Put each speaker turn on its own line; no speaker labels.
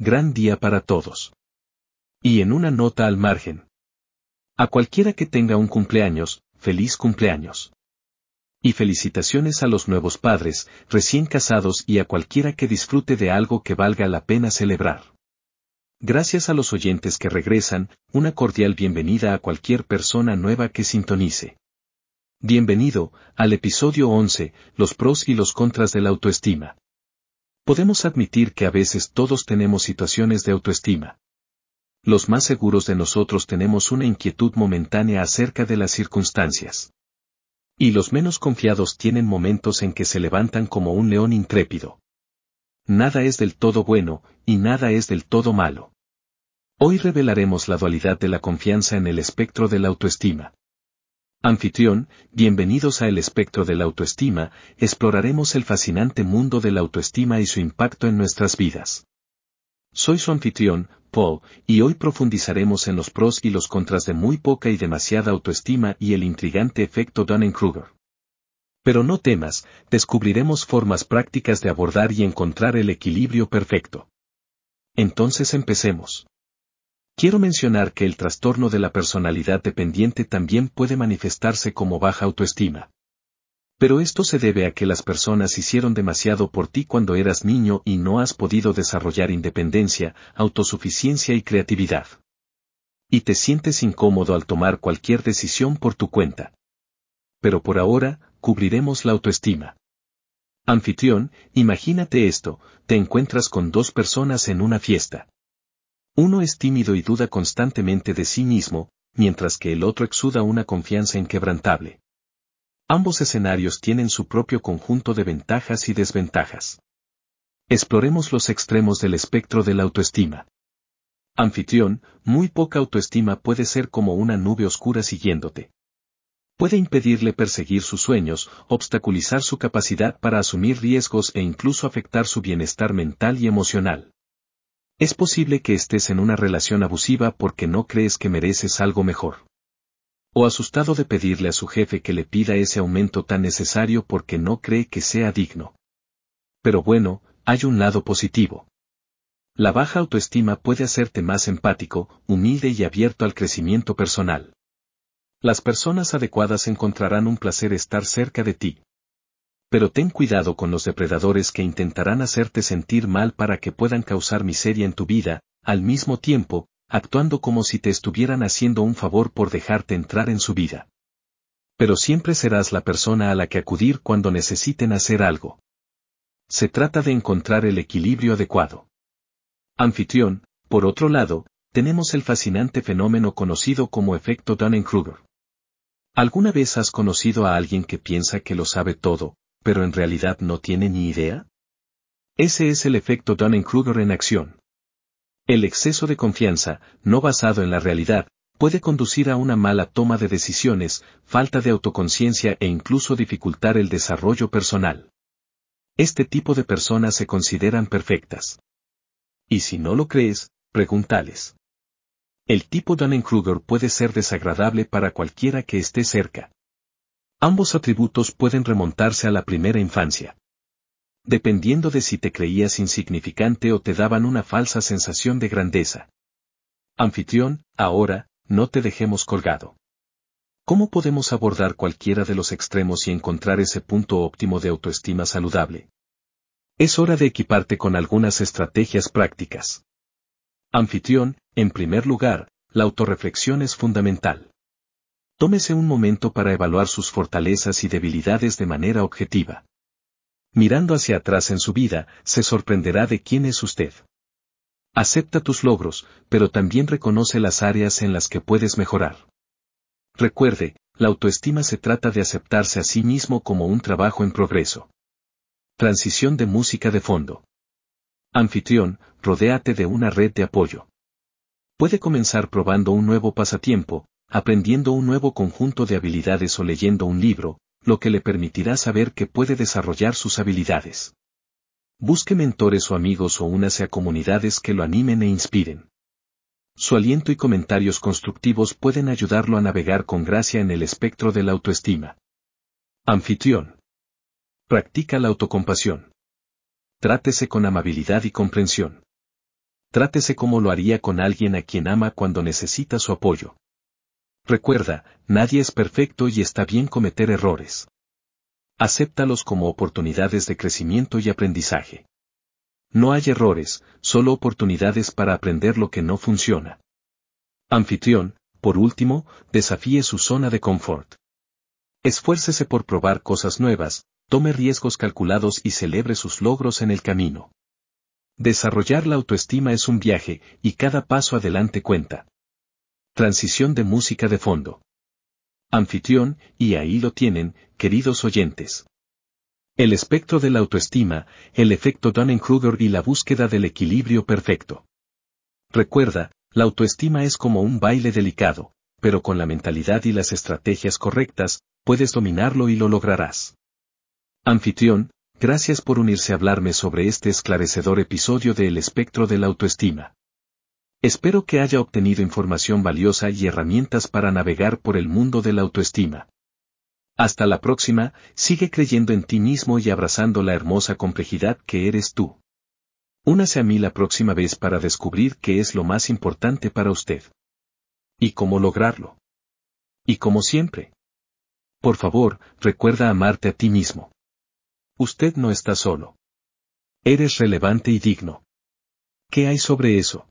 gran día para todos. Y en una nota al margen. A cualquiera que tenga un cumpleaños, feliz cumpleaños. Y felicitaciones a los nuevos padres, recién casados y a cualquiera que disfrute de algo que valga la pena celebrar. Gracias a los oyentes que regresan, una cordial bienvenida a cualquier persona nueva que sintonice. Bienvenido al episodio 11, los pros y los contras de la autoestima. Podemos admitir que a veces todos tenemos situaciones de autoestima. Los más seguros de nosotros tenemos una inquietud momentánea acerca de las circunstancias. Y los menos confiados tienen momentos en que se levantan como un león intrépido. Nada es del todo bueno, y nada es del todo malo. Hoy revelaremos la dualidad de la confianza en el espectro de la autoestima. Anfitrión, bienvenidos a El espectro de la autoestima, exploraremos el fascinante mundo de la autoestima y su impacto en nuestras vidas. Soy su anfitrión, Paul, y hoy profundizaremos en los pros y los contras de muy poca y demasiada autoestima y el intrigante efecto Dunning-Kruger. Pero no temas, descubriremos formas prácticas de abordar y encontrar el equilibrio perfecto. Entonces empecemos. Quiero mencionar que el trastorno de la personalidad dependiente también puede manifestarse como baja autoestima. Pero esto se debe a que las personas hicieron demasiado por ti cuando eras niño y no has podido desarrollar independencia, autosuficiencia y creatividad. Y te sientes incómodo al tomar cualquier decisión por tu cuenta. Pero por ahora, cubriremos la autoestima. Anfitrión, imagínate esto, te encuentras con dos personas en una fiesta. Uno es tímido y duda constantemente de sí mismo, mientras que el otro exuda una confianza inquebrantable. Ambos escenarios tienen su propio conjunto de ventajas y desventajas. Exploremos los extremos del espectro de la autoestima. Anfitrión, muy poca autoestima puede ser como una nube oscura siguiéndote. Puede impedirle perseguir sus sueños, obstaculizar su capacidad para asumir riesgos e incluso afectar su bienestar mental y emocional. Es posible que estés en una relación abusiva porque no crees que mereces algo mejor o asustado de pedirle a su jefe que le pida ese aumento tan necesario porque no cree que sea digno. Pero bueno, hay un lado positivo. La baja autoestima puede hacerte más empático, humilde y abierto al crecimiento personal. Las personas adecuadas encontrarán un placer estar cerca de ti. Pero ten cuidado con los depredadores que intentarán hacerte sentir mal para que puedan causar miseria en tu vida, al mismo tiempo, actuando como si te estuvieran haciendo un favor por dejarte entrar en su vida. Pero siempre serás la persona a la que acudir cuando necesiten hacer algo. Se trata de encontrar el equilibrio adecuado. Anfitrión, por otro lado, tenemos el fascinante fenómeno conocido como efecto Dunning-Kruger. ¿Alguna vez has conocido a alguien que piensa que lo sabe todo, pero en realidad no tiene ni idea? Ese es el efecto Dunning-Kruger en acción. El exceso de confianza, no basado en la realidad, puede conducir a una mala toma de decisiones, falta de autoconciencia e incluso dificultar el desarrollo personal. Este tipo de personas se consideran perfectas. Y si no lo crees, pregúntales. El tipo Dunning-Kruger puede ser desagradable para cualquiera que esté cerca. Ambos atributos pueden remontarse a la primera infancia dependiendo de si te creías insignificante o te daban una falsa sensación de grandeza. Anfitrión, ahora, no te dejemos colgado. ¿Cómo podemos abordar cualquiera de los extremos y encontrar ese punto óptimo de autoestima saludable? Es hora de equiparte con algunas estrategias prácticas. Anfitrión, en primer lugar, la autorreflexión es fundamental. Tómese un momento para evaluar sus fortalezas y debilidades de manera objetiva. Mirando hacia atrás en su vida, se sorprenderá de quién es usted. Acepta tus logros, pero también reconoce las áreas en las que puedes mejorar. Recuerde, la autoestima se trata de aceptarse a sí mismo como un trabajo en progreso. Transición de música de fondo. Anfitrión, rodéate de una red de apoyo. Puede comenzar probando un nuevo pasatiempo, aprendiendo un nuevo conjunto de habilidades o leyendo un libro, lo que le permitirá saber que puede desarrollar sus habilidades. Busque mentores o amigos o únase a comunidades que lo animen e inspiren. Su aliento y comentarios constructivos pueden ayudarlo a navegar con gracia en el espectro de la autoestima. Anfitrión. Practica la autocompasión. Trátese con amabilidad y comprensión. trátese como lo haría con alguien a quien ama cuando necesita su apoyo. Recuerda, nadie es perfecto y está bien cometer errores. Acéptalos como oportunidades de crecimiento y aprendizaje. No hay errores, solo oportunidades para aprender lo que no funciona. Anfitrión, por último, desafíe su zona de confort. Esfuércese por probar cosas nuevas, tome riesgos calculados y celebre sus logros en el camino. Desarrollar la autoestima es un viaje, y cada paso adelante cuenta. Transición de música de fondo. Anfitrión, y ahí lo tienen, queridos oyentes. El espectro de la autoestima, el efecto Dunning-Kruger y la búsqueda del equilibrio perfecto. Recuerda, la autoestima es como un baile delicado, pero con la mentalidad y las estrategias correctas, puedes dominarlo y lo lograrás. Anfitrión, Gracias por unirse a hablarme sobre este esclarecedor episodio de El espectro de la autoestima. Espero que haya obtenido información valiosa y herramientas para navegar por el mundo de la autoestima. Hasta la próxima, sigue creyendo en ti mismo y abrazando la hermosa complejidad que eres tú. Únase a mí la próxima vez para descubrir qué es lo más importante para usted. Y cómo lograrlo. Y como siempre. Por favor, recuerda amarte a ti mismo. Usted no está solo. Eres relevante y digno. ¿Qué hay sobre eso?